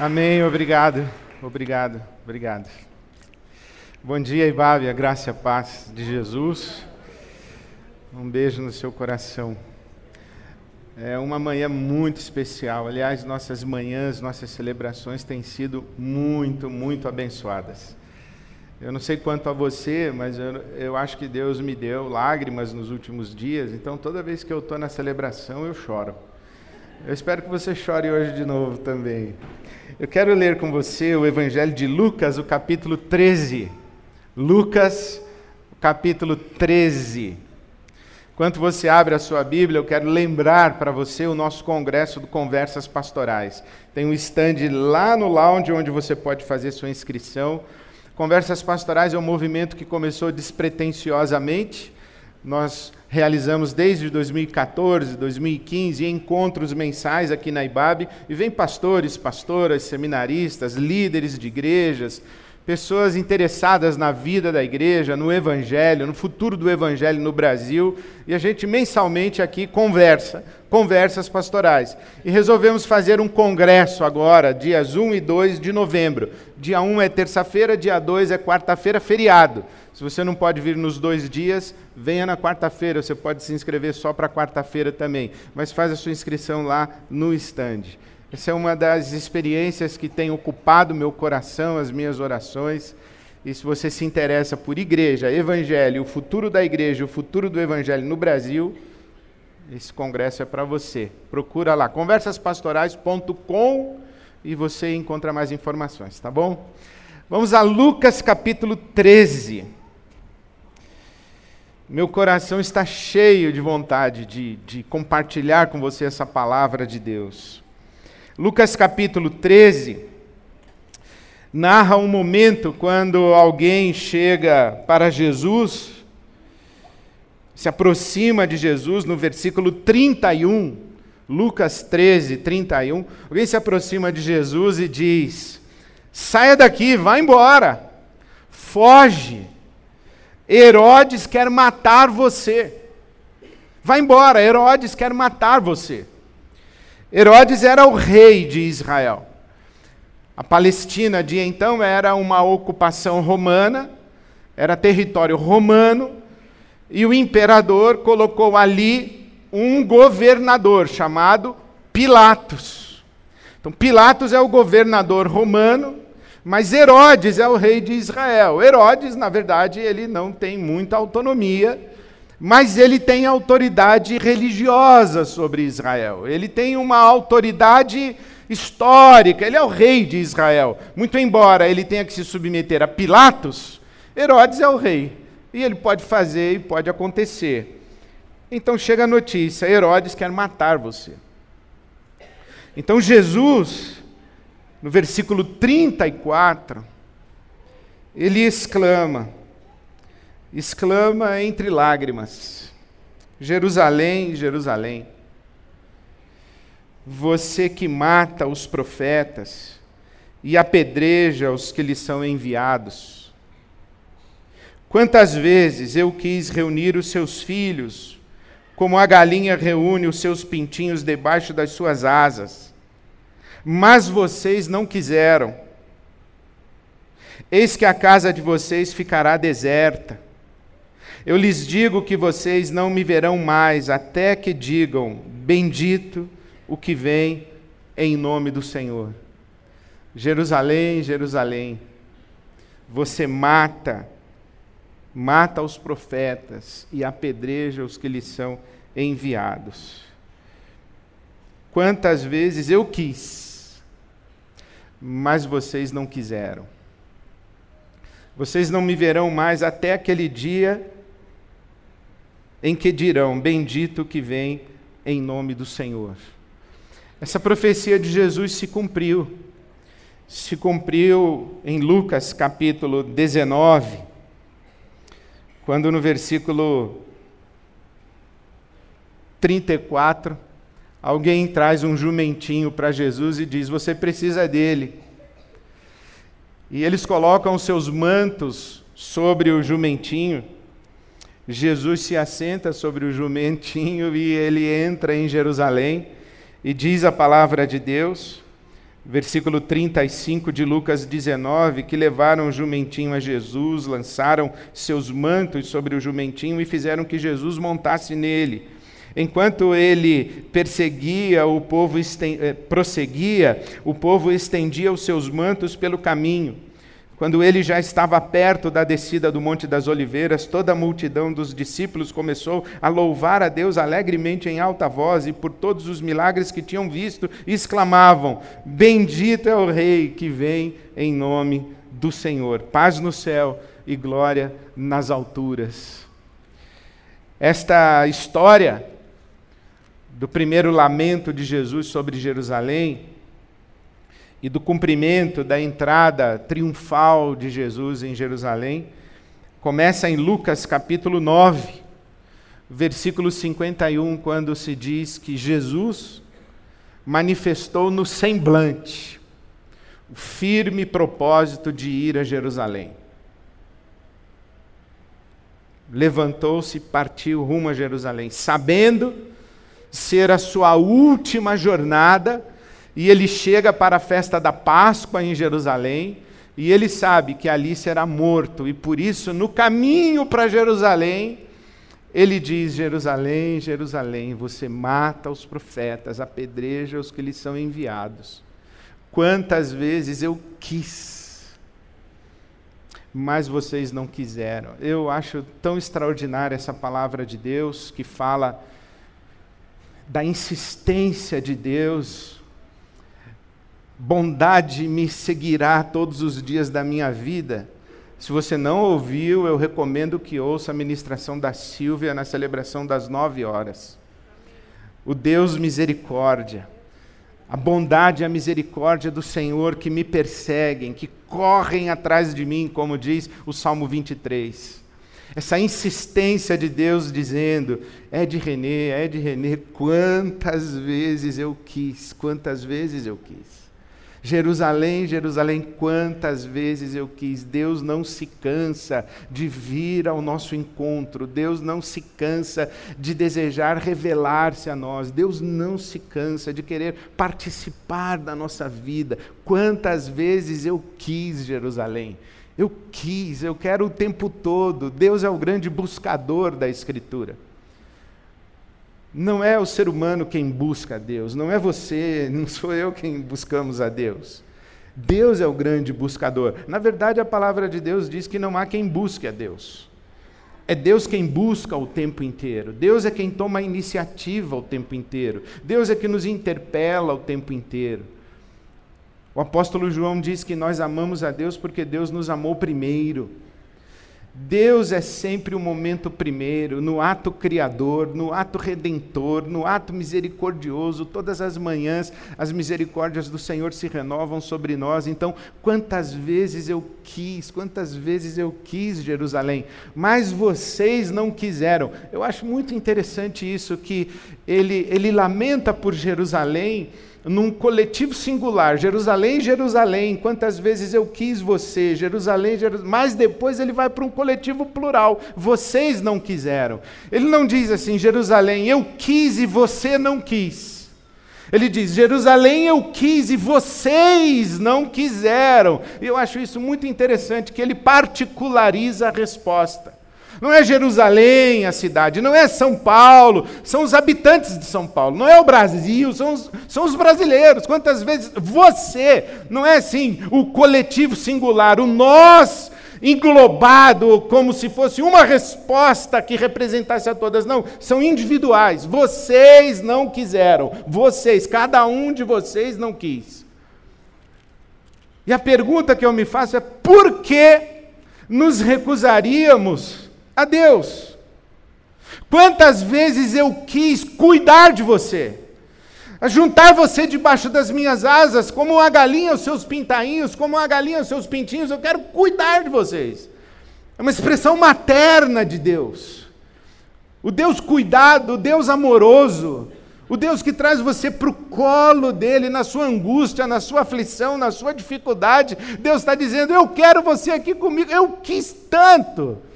Amém, obrigado, obrigado, obrigado. Bom dia, Ibabe, a graça e a paz de Jesus. Um beijo no seu coração. É uma manhã muito especial. Aliás, nossas manhãs, nossas celebrações têm sido muito, muito abençoadas. Eu não sei quanto a você, mas eu, eu acho que Deus me deu lágrimas nos últimos dias, então toda vez que eu estou na celebração eu choro. Eu espero que você chore hoje de novo também. Eu quero ler com você o Evangelho de Lucas, o capítulo 13. Lucas, capítulo 13. Enquanto você abre a sua Bíblia, eu quero lembrar para você o nosso congresso do Conversas Pastorais. Tem um stand lá no lounge onde você pode fazer sua inscrição. Conversas Pastorais é um movimento que começou despretensiosamente. Nós realizamos desde 2014, 2015 encontros mensais aqui na IBAB e vem pastores, pastoras, seminaristas, líderes de igrejas, pessoas interessadas na vida da igreja, no evangelho, no futuro do evangelho no Brasil, e a gente mensalmente aqui conversa, conversas pastorais. E resolvemos fazer um congresso agora, dias 1 e 2 de novembro. Dia 1 é terça-feira, dia 2 é quarta-feira, feriado. Se você não pode vir nos dois dias, venha na quarta-feira. Você pode se inscrever só para quarta-feira também, mas faz a sua inscrição lá no stand. Essa é uma das experiências que tem ocupado meu coração, as minhas orações. E se você se interessa por igreja, evangelho, o futuro da igreja, o futuro do evangelho no Brasil, esse congresso é para você. Procura lá, conversaspastorais.com e você encontra mais informações, tá bom? Vamos a Lucas capítulo 13. Meu coração está cheio de vontade de, de compartilhar com você essa palavra de Deus. Lucas capítulo 13 narra um momento quando alguém chega para Jesus, se aproxima de Jesus, no versículo 31, Lucas 13, 31. Alguém se aproxima de Jesus e diz: Saia daqui, vá embora, foge. Herodes quer matar você. Vá embora, Herodes quer matar você. Herodes era o rei de Israel. A Palestina de então era uma ocupação romana, era território romano, e o imperador colocou ali um governador chamado Pilatos. Então, Pilatos é o governador romano, mas Herodes é o rei de Israel. Herodes, na verdade, ele não tem muita autonomia, mas ele tem autoridade religiosa sobre Israel. Ele tem uma autoridade histórica, ele é o rei de Israel. Muito embora ele tenha que se submeter a Pilatos, Herodes é o rei. E ele pode fazer e pode acontecer. Então chega a notícia: Herodes quer matar você. Então Jesus, no versículo 34, ele exclama: exclama entre lágrimas: Jerusalém, Jerusalém, você que mata os profetas e apedreja os que lhes são enviados. Quantas vezes eu quis reunir os seus filhos, como a galinha reúne os seus pintinhos debaixo das suas asas, mas vocês não quiseram. Eis que a casa de vocês ficará deserta eu lhes digo que vocês não me verão mais, até que digam: Bendito o que vem em nome do Senhor. Jerusalém, Jerusalém, você mata, mata os profetas e apedreja os que lhes são enviados. Quantas vezes eu quis, mas vocês não quiseram. Vocês não me verão mais até aquele dia em que dirão: Bendito que vem em nome do Senhor. Essa profecia de Jesus se cumpriu. Se cumpriu em Lucas capítulo 19, quando no versículo 34, alguém traz um jumentinho para Jesus e diz: Você precisa dele. E eles colocam seus mantos sobre o jumentinho. Jesus se assenta sobre o jumentinho e ele entra em Jerusalém e diz a palavra de Deus. versículo 35 de Lucas 19, que levaram o jumentinho a Jesus, lançaram seus mantos sobre o jumentinho e fizeram que Jesus montasse nele. Enquanto ele perseguia, o povo eh, prosseguia, o povo estendia os seus mantos pelo caminho. Quando ele já estava perto da descida do Monte das Oliveiras, toda a multidão dos discípulos começou a louvar a Deus alegremente em alta voz e por todos os milagres que tinham visto, exclamavam: Bendito é o Rei que vem em nome do Senhor. Paz no céu e glória nas alturas. Esta história do primeiro lamento de Jesus sobre Jerusalém e do cumprimento da entrada triunfal de Jesus em Jerusalém, começa em Lucas capítulo 9, versículo 51, quando se diz que Jesus manifestou no semblante o firme propósito de ir a Jerusalém. Levantou-se e partiu rumo a Jerusalém, sabendo ser a sua última jornada e ele chega para a festa da Páscoa em Jerusalém, e ele sabe que ali será morto, e por isso, no caminho para Jerusalém, ele diz: Jerusalém, Jerusalém, você mata os profetas, apedreja os que lhes são enviados. Quantas vezes eu quis, mas vocês não quiseram. Eu acho tão extraordinária essa palavra de Deus que fala da insistência de Deus bondade me seguirá todos os dias da minha vida. Se você não ouviu, eu recomendo que ouça a ministração da Silvia na celebração das nove horas. O Deus misericórdia, a bondade e a misericórdia do Senhor que me perseguem, que correm atrás de mim, como diz o Salmo 23. Essa insistência de Deus dizendo: é de Renê, é de Renê, quantas vezes eu quis, quantas vezes eu quis. Jerusalém, Jerusalém, quantas vezes eu quis. Deus não se cansa de vir ao nosso encontro, Deus não se cansa de desejar revelar-se a nós, Deus não se cansa de querer participar da nossa vida. Quantas vezes eu quis Jerusalém. Eu quis, eu quero o tempo todo. Deus é o grande buscador da Escritura. Não é o ser humano quem busca a Deus, não é você, não sou eu quem buscamos a Deus. Deus é o grande buscador. Na verdade, a palavra de Deus diz que não há quem busque a Deus. É Deus quem busca o tempo inteiro. Deus é quem toma a iniciativa o tempo inteiro. Deus é que nos interpela o tempo inteiro. O apóstolo João diz que nós amamos a Deus porque Deus nos amou primeiro. Deus é sempre o momento primeiro, no ato criador, no ato redentor, no ato misericordioso. Todas as manhãs as misericórdias do Senhor se renovam sobre nós. Então, quantas vezes eu quis, quantas vezes eu quis Jerusalém, mas vocês não quiseram. Eu acho muito interessante isso, que ele, ele lamenta por Jerusalém num coletivo singular, Jerusalém, Jerusalém, quantas vezes eu quis você, Jerusalém, Jerusalém, mas depois ele vai para um coletivo plural, vocês não quiseram. Ele não diz assim, Jerusalém, eu quis e você não quis. Ele diz: Jerusalém eu quis e vocês não quiseram. E eu acho isso muito interessante, que ele particulariza a resposta. Não é Jerusalém a cidade, não é São Paulo, são os habitantes de São Paulo, não é o Brasil, são os, são os brasileiros. Quantas vezes você, não é assim o coletivo singular, o nós englobado como se fosse uma resposta que representasse a todas. Não, são individuais. Vocês não quiseram, vocês, cada um de vocês não quis. E a pergunta que eu me faço é: por que nos recusaríamos a Deus. Quantas vezes eu quis cuidar de você, juntar você debaixo das minhas asas, como uma galinha os seus pintainhos, como uma galinha os seus pintinhos, eu quero cuidar de vocês. É uma expressão materna de Deus. O Deus cuidado, o Deus amoroso, o Deus que traz você para o colo dele na sua angústia, na sua aflição, na sua dificuldade. Deus está dizendo: Eu quero você aqui comigo. Eu quis tanto.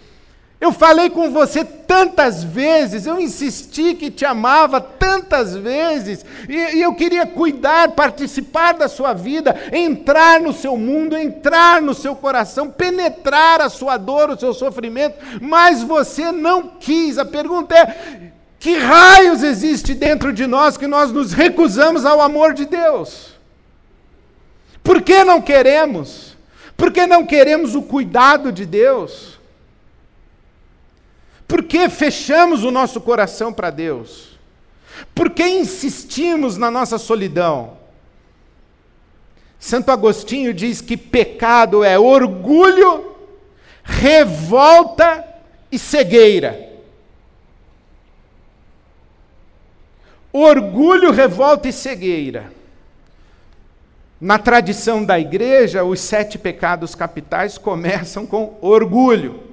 Eu falei com você tantas vezes, eu insisti que te amava tantas vezes, e, e, eu queria cuidar, participar da sua vida, entrar no seu mundo, entrar no seu coração, penetrar a sua dor, o seu sofrimento, mas você não quis. A pergunta é: que raios existe dentro de nós que nós nos recusamos ao amor de Deus? Por que não queremos? Por que não queremos o cuidado de Deus? Por que fechamos o nosso coração para Deus? Por que insistimos na nossa solidão? Santo Agostinho diz que pecado é orgulho, revolta e cegueira. Orgulho, revolta e cegueira. Na tradição da igreja, os sete pecados capitais começam com orgulho.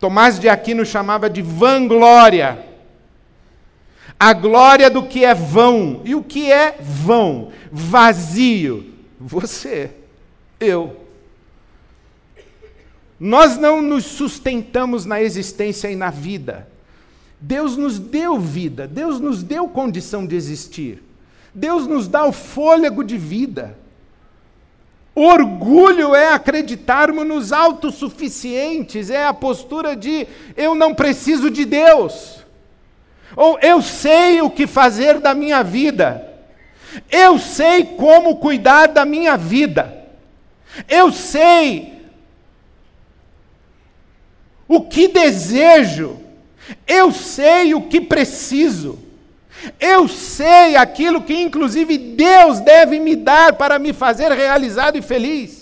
Tomás de Aquino chamava de vanglória. A glória do que é vão. E o que é vão? Vazio. Você, eu. Nós não nos sustentamos na existência e na vida. Deus nos deu vida, Deus nos deu condição de existir. Deus nos dá o fôlego de vida. Orgulho é acreditarmos nos autossuficientes, é a postura de eu não preciso de Deus, ou eu sei o que fazer da minha vida, eu sei como cuidar da minha vida, eu sei o que desejo, eu sei o que preciso. Eu sei aquilo que, inclusive, Deus deve me dar para me fazer realizado e feliz.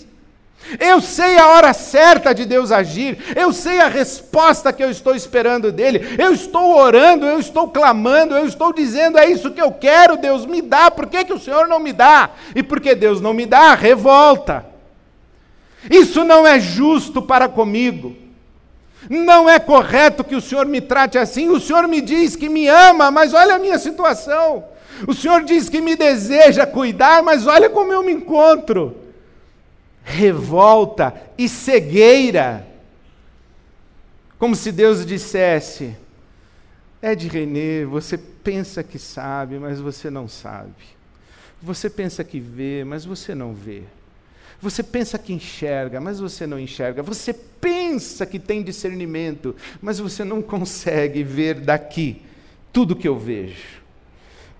Eu sei a hora certa de Deus agir, eu sei a resposta que eu estou esperando dele, eu estou orando, eu estou clamando, eu estou dizendo: é isso que eu quero, Deus me dá, por que, que o Senhor não me dá? E porque Deus não me dá, revolta. Isso não é justo para comigo. Não é correto que o Senhor me trate assim. O Senhor me diz que me ama, mas olha a minha situação. O Senhor diz que me deseja cuidar, mas olha como eu me encontro. Revolta e cegueira. Como se Deus dissesse: É de Renê, você pensa que sabe, mas você não sabe. Você pensa que vê, mas você não vê. Você pensa que enxerga, mas você não enxerga. Você pensa que tem discernimento, mas você não consegue ver daqui tudo que eu vejo.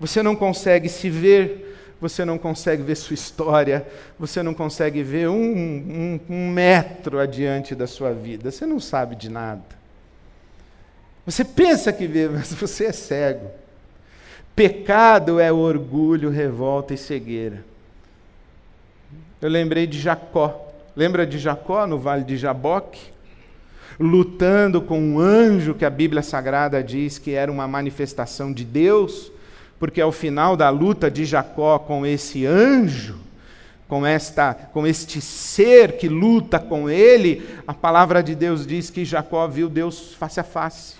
Você não consegue se ver, você não consegue ver sua história, você não consegue ver um, um, um metro adiante da sua vida. Você não sabe de nada. Você pensa que vê, mas você é cego. Pecado é orgulho, revolta e cegueira eu lembrei de Jacó. Lembra de Jacó no vale de Jaboque? Lutando com um anjo que a Bíblia Sagrada diz que era uma manifestação de Deus, porque ao final da luta de Jacó com esse anjo, com, esta, com este ser que luta com ele, a palavra de Deus diz que Jacó viu Deus face a face.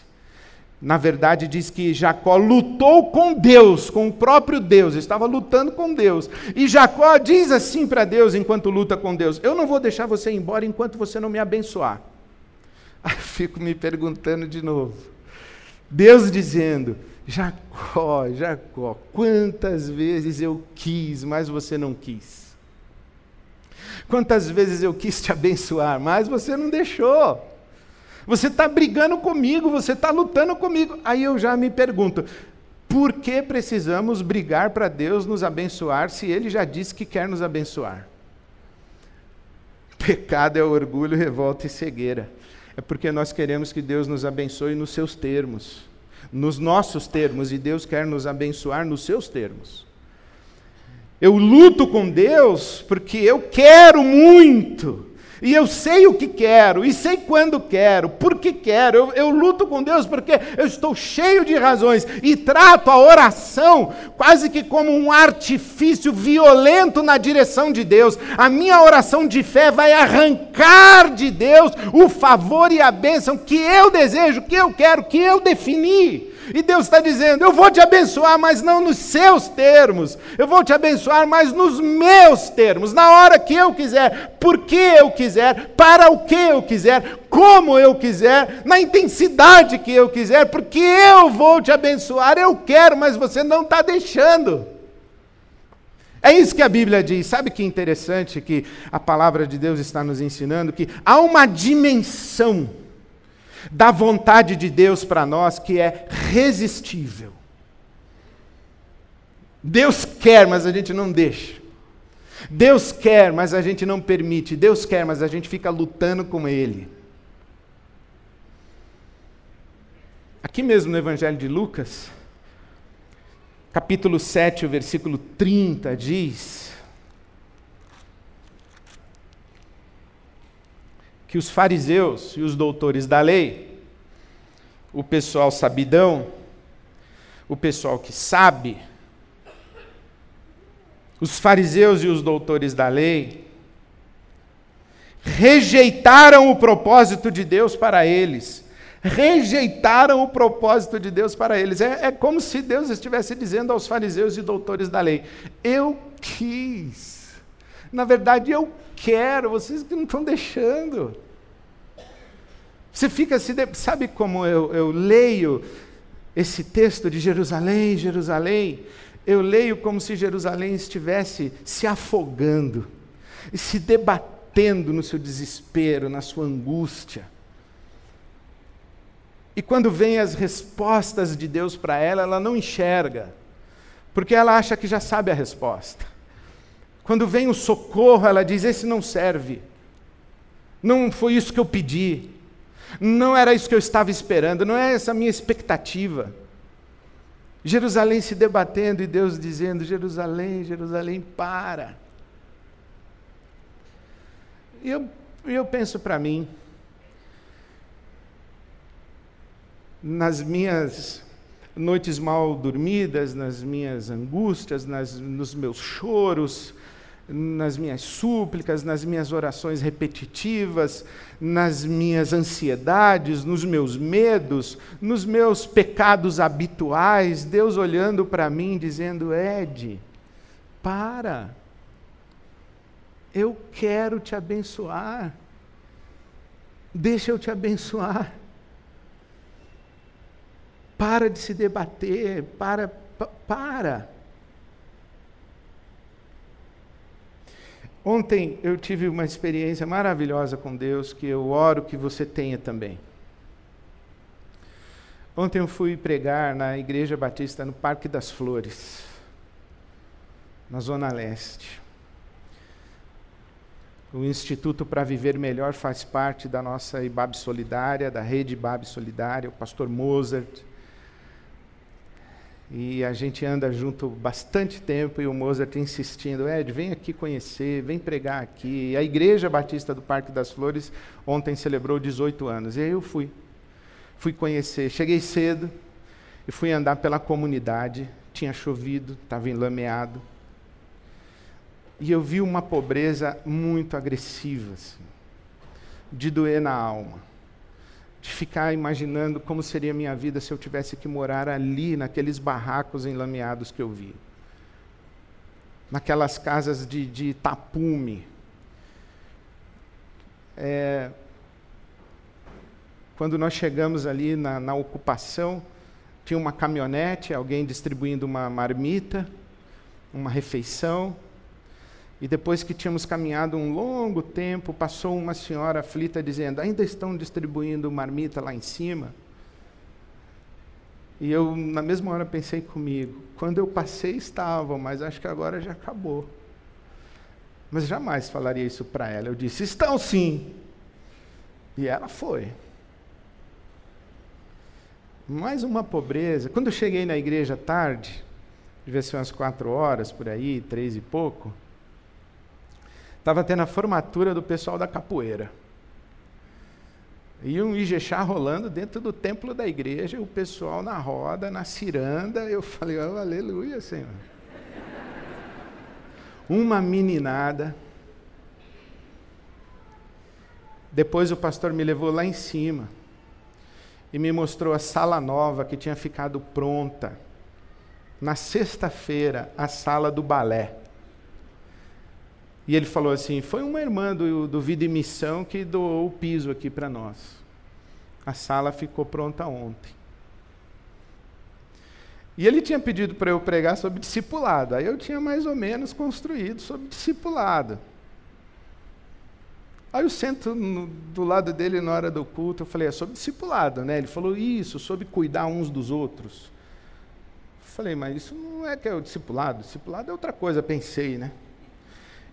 Na verdade, diz que Jacó lutou com Deus, com o próprio Deus, estava lutando com Deus. E Jacó diz assim para Deus enquanto luta com Deus: Eu não vou deixar você ir embora enquanto você não me abençoar. Aí fico me perguntando de novo. Deus dizendo: Jacó, Jacó, quantas vezes eu quis, mas você não quis. Quantas vezes eu quis te abençoar, mas você não deixou. Você está brigando comigo, você está lutando comigo. Aí eu já me pergunto: por que precisamos brigar para Deus nos abençoar se Ele já disse que quer nos abençoar? Pecado é orgulho, revolta e cegueira. É porque nós queremos que Deus nos abençoe nos seus termos, nos nossos termos, e Deus quer nos abençoar nos seus termos. Eu luto com Deus porque eu quero muito. E eu sei o que quero, e sei quando quero, por que quero. Eu, eu, luto com Deus porque eu estou cheio de razões e trato a oração quase que como um artifício violento na direção de Deus. A minha oração de fé vai arrancar de Deus o favor e a bênção que eu desejo, que eu quero, que eu defini. E Deus está dizendo: Eu vou te abençoar, mas não nos seus termos. Eu vou te abençoar, mas nos meus termos, na hora que eu quiser, porque eu quiser, para o que eu quiser, como eu quiser, na intensidade que eu quiser, porque eu vou te abençoar. Eu quero, mas você não está deixando. É isso que a Bíblia diz. Sabe que interessante que a palavra de Deus está nos ensinando? Que há uma dimensão da vontade de Deus para nós que é resistível. Deus quer, mas a gente não deixa. Deus quer, mas a gente não permite. Deus quer, mas a gente fica lutando com Ele. Aqui mesmo no Evangelho de Lucas, capítulo 7, o versículo 30 diz: que os fariseus e os doutores da lei, o pessoal sabidão, o pessoal que sabe, os fariseus e os doutores da lei, rejeitaram o propósito de Deus para eles rejeitaram o propósito de Deus para eles. É, é, como se Deus estivesse dizendo aos fariseus e doutores da lei: Eu quis. Na verdade, eu quero, vocês que não estão deixando. Você fica assim, sabe como eu, eu leio esse texto de Jerusalém, Jerusalém? Eu leio como se Jerusalém estivesse se afogando, se debatendo no seu desespero, na sua angústia. E quando vem as respostas de Deus para ela, ela não enxerga, porque ela acha que já sabe a resposta. Quando vem o socorro, ela diz: Esse não serve. Não foi isso que eu pedi. Não era isso que eu estava esperando. Não é essa a minha expectativa. Jerusalém se debatendo e Deus dizendo: Jerusalém, Jerusalém, para. E eu, eu penso para mim, nas minhas noites mal dormidas, nas minhas angústias, nas, nos meus choros, nas minhas súplicas, nas minhas orações repetitivas, nas minhas ansiedades, nos meus medos, nos meus pecados habituais, Deus olhando para mim dizendo: Ed, para, eu quero te abençoar, deixa eu te abençoar. Para de se debater, para, para. Ontem eu tive uma experiência maravilhosa com Deus que eu oro que você tenha também. Ontem eu fui pregar na Igreja Batista no Parque das Flores, na Zona Leste. O Instituto para Viver Melhor faz parte da nossa IBAB Solidária, da rede IBAB Solidária, o pastor Mozart, e a gente anda junto bastante tempo e o Mozart insistindo, Ed, vem aqui conhecer, vem pregar aqui. A Igreja Batista do Parque das Flores ontem celebrou 18 anos. E aí eu fui. Fui conhecer. Cheguei cedo e fui andar pela comunidade. Tinha chovido, estava enlameado. E eu vi uma pobreza muito agressiva, assim, de doer na alma de ficar imaginando como seria a minha vida se eu tivesse que morar ali, naqueles barracos enlameados que eu vi. Naquelas casas de, de tapume. É, quando nós chegamos ali na, na ocupação, tinha uma caminhonete, alguém distribuindo uma marmita, uma refeição. E depois que tínhamos caminhado um longo tempo, passou uma senhora aflita dizendo: Ainda estão distribuindo marmita lá em cima? E eu, na mesma hora, pensei comigo: quando eu passei, estavam, mas acho que agora já acabou. Mas jamais falaria isso para ela. Eu disse: Estão sim. E ela foi. Mais uma pobreza. Quando eu cheguei na igreja tarde, devia ser umas quatro horas por aí, três e pouco. Estava tendo a formatura do pessoal da capoeira. E um Ijexá rolando dentro do templo da igreja, o pessoal na roda, na ciranda. Eu falei, oh, aleluia, Senhor. Uma meninada. Depois o pastor me levou lá em cima. e me mostrou a sala nova que tinha ficado pronta. Na sexta-feira, a sala do balé. E ele falou assim: foi uma irmã do, do Vida e Missão que doou o piso aqui para nós. A sala ficou pronta ontem. E ele tinha pedido para eu pregar sobre discipulado. Aí eu tinha mais ou menos construído sobre discipulado. Aí eu sento no, do lado dele na hora do culto, eu falei, é sobre discipulado, né? Ele falou, isso, sobre cuidar uns dos outros. Eu falei, mas isso não é que é o discipulado, discipulado é outra coisa, pensei, né?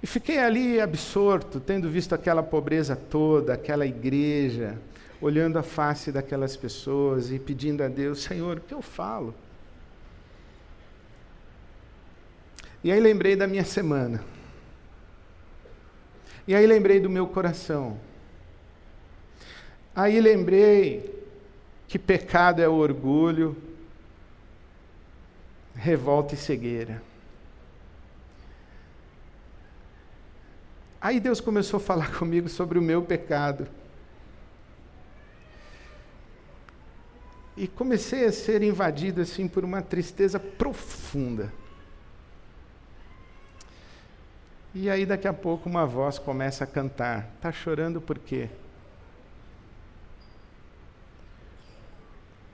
E fiquei ali absorto, tendo visto aquela pobreza toda, aquela igreja, olhando a face daquelas pessoas e pedindo a Deus, Senhor, o que eu falo? E aí lembrei da minha semana. E aí lembrei do meu coração. Aí lembrei que pecado é orgulho, revolta e cegueira. Aí Deus começou a falar comigo sobre o meu pecado. E comecei a ser invadido assim por uma tristeza profunda. E aí daqui a pouco uma voz começa a cantar. Tá chorando por quê?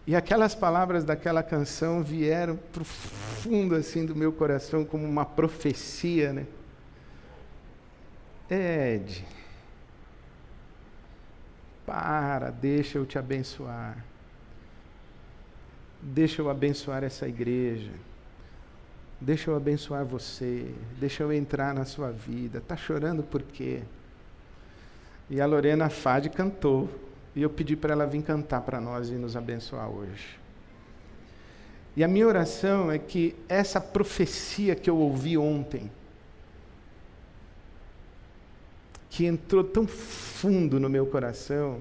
E aquelas palavras daquela canção vieram profundo assim do meu coração como uma profecia, né? Ed, para, deixa eu te abençoar. Deixa eu abençoar essa igreja. Deixa eu abençoar você. Deixa eu entrar na sua vida. Está chorando por quê? E a Lorena Fade cantou. E eu pedi para ela vir cantar para nós e nos abençoar hoje. E a minha oração é que essa profecia que eu ouvi ontem, que entrou tão fundo no meu coração,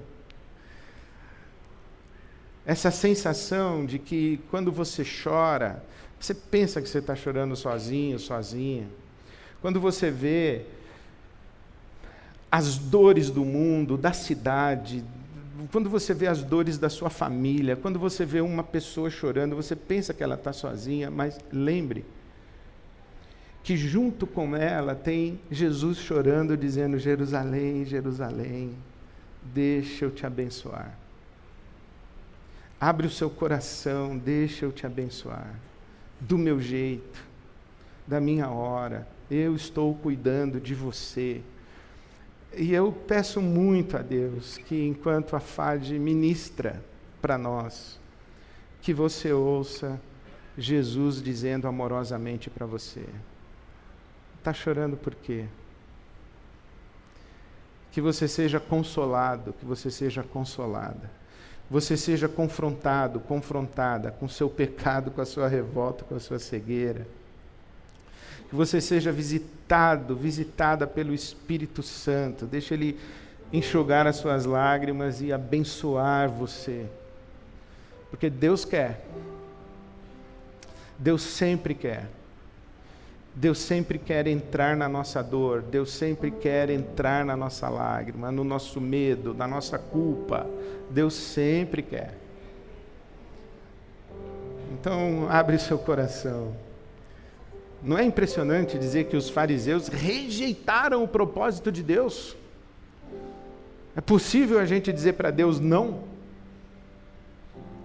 essa sensação de que quando você chora, você pensa que você está chorando sozinho, sozinha. Quando você vê as dores do mundo, da cidade, quando você vê as dores da sua família, quando você vê uma pessoa chorando, você pensa que ela está sozinha, mas lembre que junto com ela tem Jesus chorando, dizendo: Jerusalém, Jerusalém, deixa eu te abençoar. Abre o seu coração, deixa eu te abençoar do meu jeito, da minha hora. Eu estou cuidando de você. E eu peço muito a Deus que, enquanto a FAD ministra para nós, que você ouça Jesus dizendo amorosamente para você: Está chorando por quê? Que você seja consolado, que você seja consolada você seja confrontado, confrontada com seu pecado, com a sua revolta, com a sua cegueira. Que você seja visitado, visitada pelo Espírito Santo. Deixa ele enxugar as suas lágrimas e abençoar você. Porque Deus quer. Deus sempre quer. Deus sempre quer entrar na nossa dor, Deus sempre quer entrar na nossa lágrima, no nosso medo, na nossa culpa. Deus sempre quer. Então, abre seu coração. Não é impressionante dizer que os fariseus rejeitaram o propósito de Deus? É possível a gente dizer para Deus não?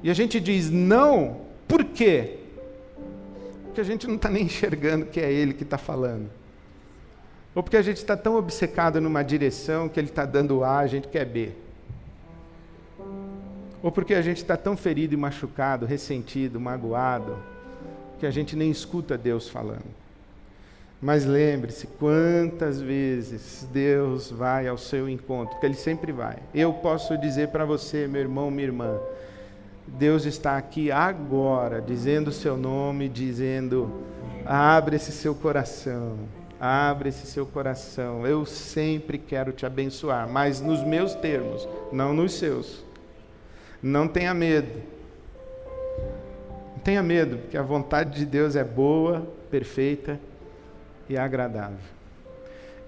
E a gente diz não, por quê? Porque a gente não está nem enxergando que é Ele que está falando. Ou porque a gente está tão obcecado numa direção que Ele está dando A, a gente quer B. Ou porque a gente está tão ferido e machucado, ressentido, magoado, que a gente nem escuta Deus falando. Mas lembre-se, quantas vezes Deus vai ao seu encontro, porque Ele sempre vai. Eu posso dizer para você, meu irmão, minha irmã, Deus está aqui agora, dizendo o seu nome, dizendo: abre esse seu coração, abre esse seu coração. Eu sempre quero te abençoar, mas nos meus termos, não nos seus. Não tenha medo. Não tenha medo, porque a vontade de Deus é boa, perfeita e agradável.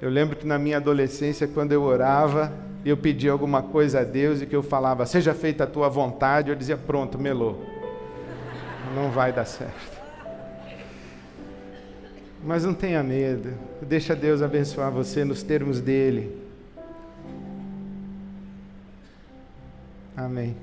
Eu lembro que na minha adolescência, quando eu orava, eu pedia alguma coisa a Deus e que eu falava, seja feita a tua vontade, eu dizia, pronto, melou. Não vai dar certo. Mas não tenha medo, deixa Deus abençoar você nos termos dele. Amém.